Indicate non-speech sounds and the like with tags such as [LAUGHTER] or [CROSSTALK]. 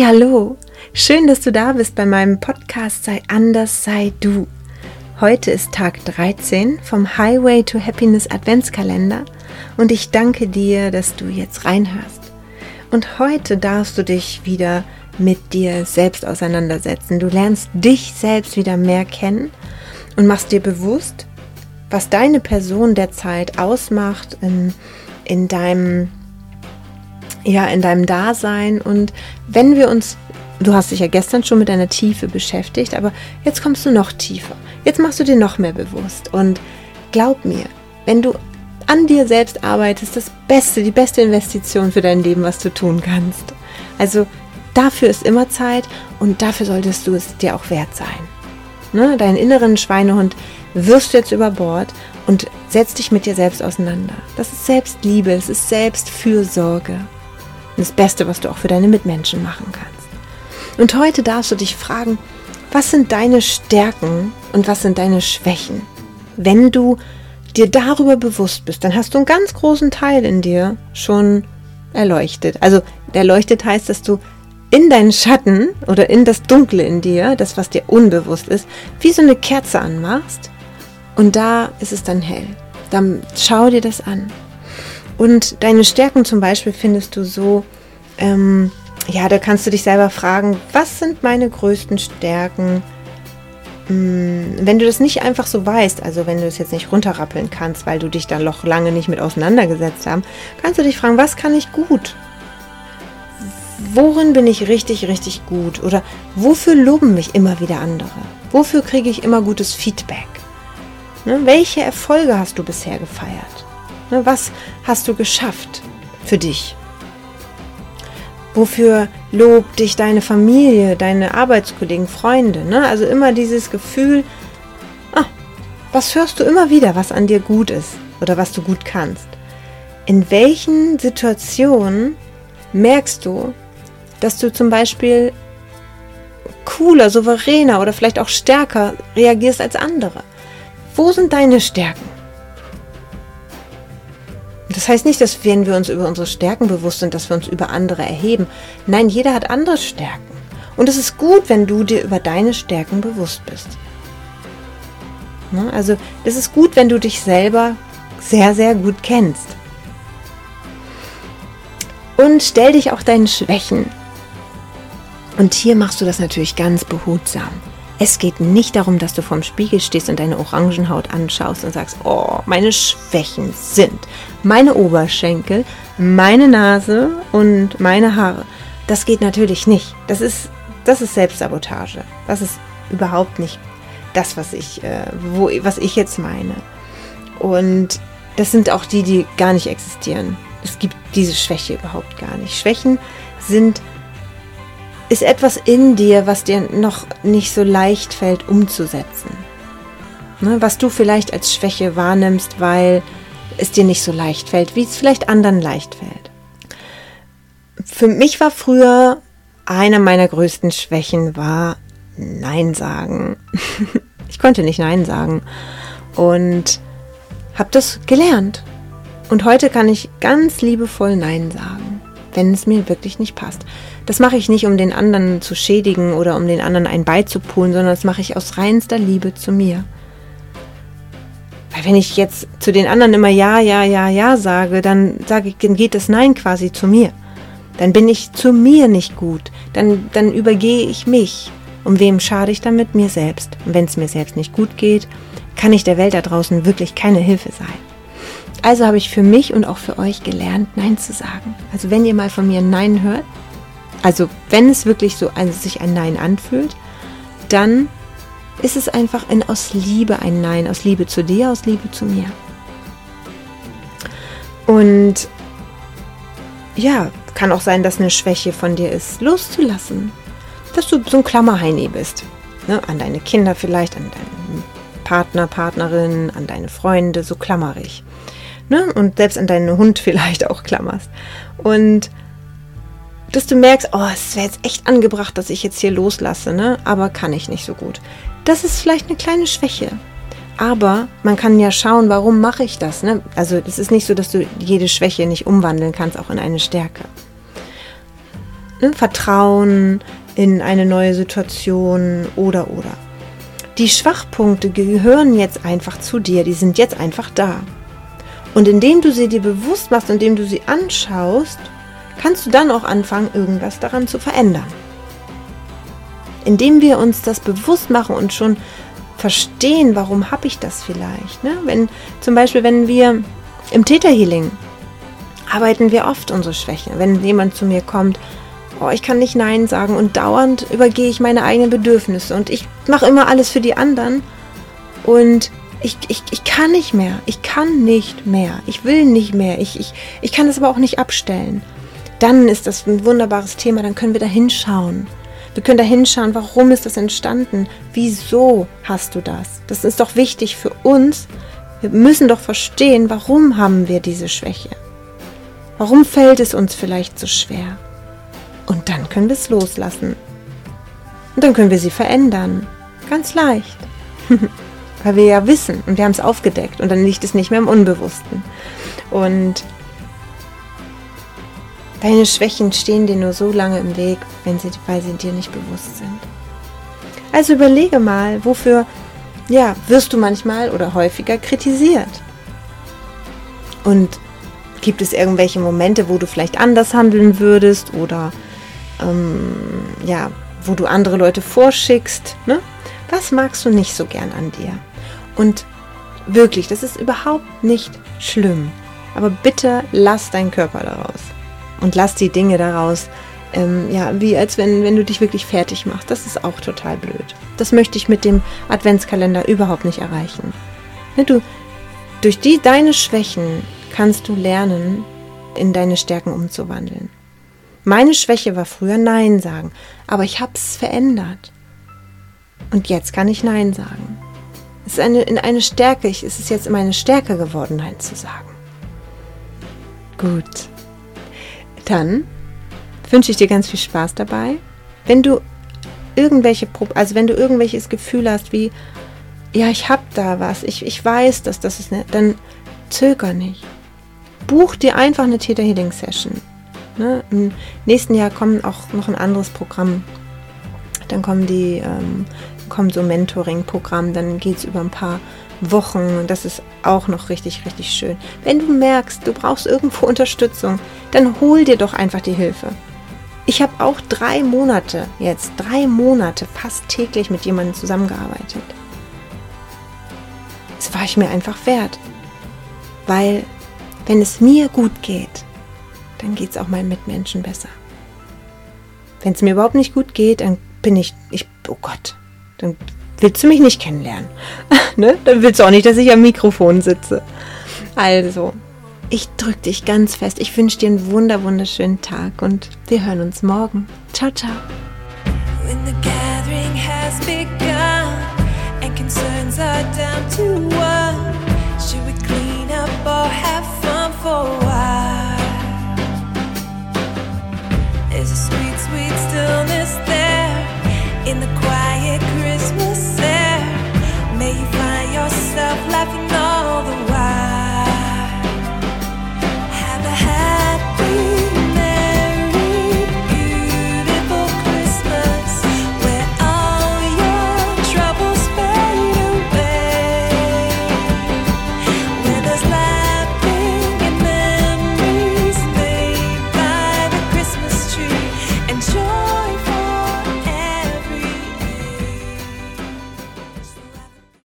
Hallo, schön, dass du da bist bei meinem Podcast Sei anders, sei du. Heute ist Tag 13 vom Highway to Happiness Adventskalender und ich danke dir, dass du jetzt reinhörst. Und heute darfst du dich wieder mit dir selbst auseinandersetzen. Du lernst dich selbst wieder mehr kennen und machst dir bewusst, was deine Person der Zeit ausmacht in, in deinem ja, in deinem Dasein. Und wenn wir uns, du hast dich ja gestern schon mit deiner Tiefe beschäftigt, aber jetzt kommst du noch tiefer. Jetzt machst du dir noch mehr bewusst. Und glaub mir, wenn du an dir selbst arbeitest, das Beste, die beste Investition für dein Leben, was du tun kannst. Also dafür ist immer Zeit und dafür solltest du es dir auch wert sein. Ne? Deinen inneren Schweinehund wirfst du jetzt über Bord und setz dich mit dir selbst auseinander. Das ist Selbstliebe, das ist Selbstfürsorge das Beste, was du auch für deine Mitmenschen machen kannst. Und heute darfst du dich fragen, was sind deine Stärken und was sind deine Schwächen? Wenn du dir darüber bewusst bist, dann hast du einen ganz großen Teil in dir schon erleuchtet. Also erleuchtet heißt, dass du in deinen Schatten oder in das Dunkle in dir, das was dir unbewusst ist, wie so eine Kerze anmachst und da ist es dann hell. Dann schau dir das an. Und deine Stärken zum Beispiel findest du so, ähm, ja, da kannst du dich selber fragen, was sind meine größten Stärken? Hm, wenn du das nicht einfach so weißt, also wenn du es jetzt nicht runterrappeln kannst, weil du dich da noch lange nicht mit auseinandergesetzt hast, kannst du dich fragen, was kann ich gut? Worin bin ich richtig, richtig gut? Oder wofür loben mich immer wieder andere? Wofür kriege ich immer gutes Feedback? Ne? Welche Erfolge hast du bisher gefeiert? Ne, was hast du geschafft für dich? Wofür lobt dich deine Familie, deine Arbeitskollegen, Freunde? Ne? Also immer dieses Gefühl, ah, was hörst du immer wieder, was an dir gut ist oder was du gut kannst? In welchen Situationen merkst du, dass du zum Beispiel cooler, souveräner oder vielleicht auch stärker reagierst als andere? Wo sind deine Stärken? Das heißt nicht, dass wenn wir uns über unsere Stärken bewusst sind, dass wir uns über andere erheben. Nein, jeder hat andere Stärken. Und es ist gut, wenn du dir über deine Stärken bewusst bist. Ne? Also es ist gut, wenn du dich selber sehr, sehr gut kennst. Und stell dich auch deinen Schwächen. Und hier machst du das natürlich ganz behutsam. Es geht nicht darum, dass du vorm Spiegel stehst und deine Orangenhaut anschaust und sagst, oh, meine Schwächen sind meine Oberschenkel, meine Nase und meine Haare. Das geht natürlich nicht. Das ist, das ist Selbstsabotage. Das ist überhaupt nicht das, was ich, äh, wo, was ich jetzt meine. Und das sind auch die, die gar nicht existieren. Es gibt diese Schwäche überhaupt gar nicht. Schwächen sind ist etwas in dir, was dir noch nicht so leicht fällt umzusetzen. Ne, was du vielleicht als Schwäche wahrnimmst, weil es dir nicht so leicht fällt, wie es vielleicht anderen leicht fällt. Für mich war früher einer meiner größten Schwächen war Nein sagen. [LAUGHS] ich konnte nicht Nein sagen und habe das gelernt. Und heute kann ich ganz liebevoll Nein sagen, wenn es mir wirklich nicht passt. Das mache ich nicht, um den anderen zu schädigen oder um den anderen ein beizupulen, sondern das mache ich aus reinster Liebe zu mir. Weil wenn ich jetzt zu den anderen immer ja, ja, ja, ja sage, dann sage ich, dann geht das Nein quasi zu mir. Dann bin ich zu mir nicht gut. Dann, dann übergehe ich mich. Um wem schade ich damit? Mir selbst. Und wenn es mir selbst nicht gut geht, kann ich der Welt da draußen wirklich keine Hilfe sein. Also habe ich für mich und auch für euch gelernt, Nein zu sagen. Also wenn ihr mal von mir Nein hört, also wenn es wirklich so ein, sich ein Nein anfühlt, dann ist es einfach ein aus Liebe ein Nein, aus Liebe zu dir, aus Liebe zu mir. Und ja, kann auch sein, dass eine Schwäche von dir ist, loszulassen. Dass du so ein Klammerheini bist. Ne? An deine Kinder vielleicht, an deinen Partner, Partnerin, an deine Freunde, so klammerig. Ne? Und selbst an deinen Hund [LAUGHS] vielleicht auch klammerst. Und dass du merkst, oh, es wäre jetzt echt angebracht, dass ich jetzt hier loslasse, ne? aber kann ich nicht so gut. Das ist vielleicht eine kleine Schwäche. Aber man kann ja schauen, warum mache ich das. Ne? Also es ist nicht so, dass du jede Schwäche nicht umwandeln kannst, auch in eine Stärke. ne, Vertrauen in eine neue Situation oder oder. Die Schwachpunkte gehören jetzt einfach zu dir, die sind jetzt einfach da. Und indem du sie dir bewusst machst, indem du sie anschaust, kannst du dann auch anfangen, irgendwas daran zu verändern. Indem wir uns das bewusst machen und schon verstehen, warum habe ich das vielleicht. Ne? Wenn zum Beispiel, wenn wir im Täterhealing arbeiten wir oft unsere Schwächen. Wenn jemand zu mir kommt, oh, ich kann nicht Nein sagen und dauernd übergehe ich meine eigenen Bedürfnisse und ich mache immer alles für die anderen und ich, ich, ich kann nicht mehr. Ich kann nicht mehr. Ich will nicht mehr. Ich, ich, ich kann das aber auch nicht abstellen. Dann ist das ein wunderbares Thema. Dann können wir da hinschauen. Wir können da hinschauen, warum ist das entstanden? Wieso hast du das? Das ist doch wichtig für uns. Wir müssen doch verstehen, warum haben wir diese Schwäche. Warum fällt es uns vielleicht so schwer? Und dann können wir es loslassen. Und dann können wir sie verändern. Ganz leicht. [LAUGHS] Weil wir ja wissen und wir haben es aufgedeckt und dann liegt es nicht mehr im Unbewussten. Und deine Schwächen stehen dir nur so lange im Weg, wenn sie, weil sie dir nicht bewusst sind. Also überlege mal, wofür ja, wirst du manchmal oder häufiger kritisiert. Und gibt es irgendwelche Momente, wo du vielleicht anders handeln würdest oder ähm, ja, wo du andere Leute vorschickst? Ne? Was magst du nicht so gern an dir? Und wirklich, das ist überhaupt nicht schlimm. Aber bitte lass deinen Körper daraus. Und lass die Dinge daraus, ähm, ja, wie als wenn, wenn du dich wirklich fertig machst. Das ist auch total blöd. Das möchte ich mit dem Adventskalender überhaupt nicht erreichen. Wenn du durch die deine Schwächen kannst du lernen, in deine Stärken umzuwandeln. Meine Schwäche war früher Nein sagen, aber ich habe es verändert. Und jetzt kann ich Nein sagen. Es ist eine, in eine Stärke, es ist jetzt meine Stärke geworden, Nein zu sagen. Gut. Dann wünsche ich dir ganz viel Spaß dabei. Wenn du irgendwelche, also wenn du irgendwelches Gefühl hast, wie, ja, ich habe da was, ich, ich weiß, dass das ist, ne, dann zöger nicht. Buch dir einfach eine Theta Healing Session. Ne? Im nächsten Jahr kommt auch noch ein anderes Programm. Dann kommen die ähm, kommt so Mentoring-Programm, dann geht es über ein paar Wochen. Das ist auch noch richtig, richtig schön. Wenn du merkst, du brauchst irgendwo [LAUGHS] Unterstützung, dann hol dir doch einfach die Hilfe. Ich habe auch drei Monate, jetzt drei Monate fast täglich mit jemandem zusammengearbeitet. Das war ich mir einfach wert. Weil, wenn es mir gut geht, dann geht es auch meinen Mitmenschen besser. Wenn es mir überhaupt nicht gut geht, dann bin ich, ich, oh Gott, dann willst du mich nicht kennenlernen. [LAUGHS] ne? Dann willst du auch nicht, dass ich am Mikrofon sitze. Also, ich drücke dich ganz fest. Ich wünsche dir einen wunder wunderschönen Tag und wir hören uns morgen. Ciao, ciao. When the gathering has begun and concerns are down to one, should we clean up or have fun for a while? There's a sweet, sweet stillness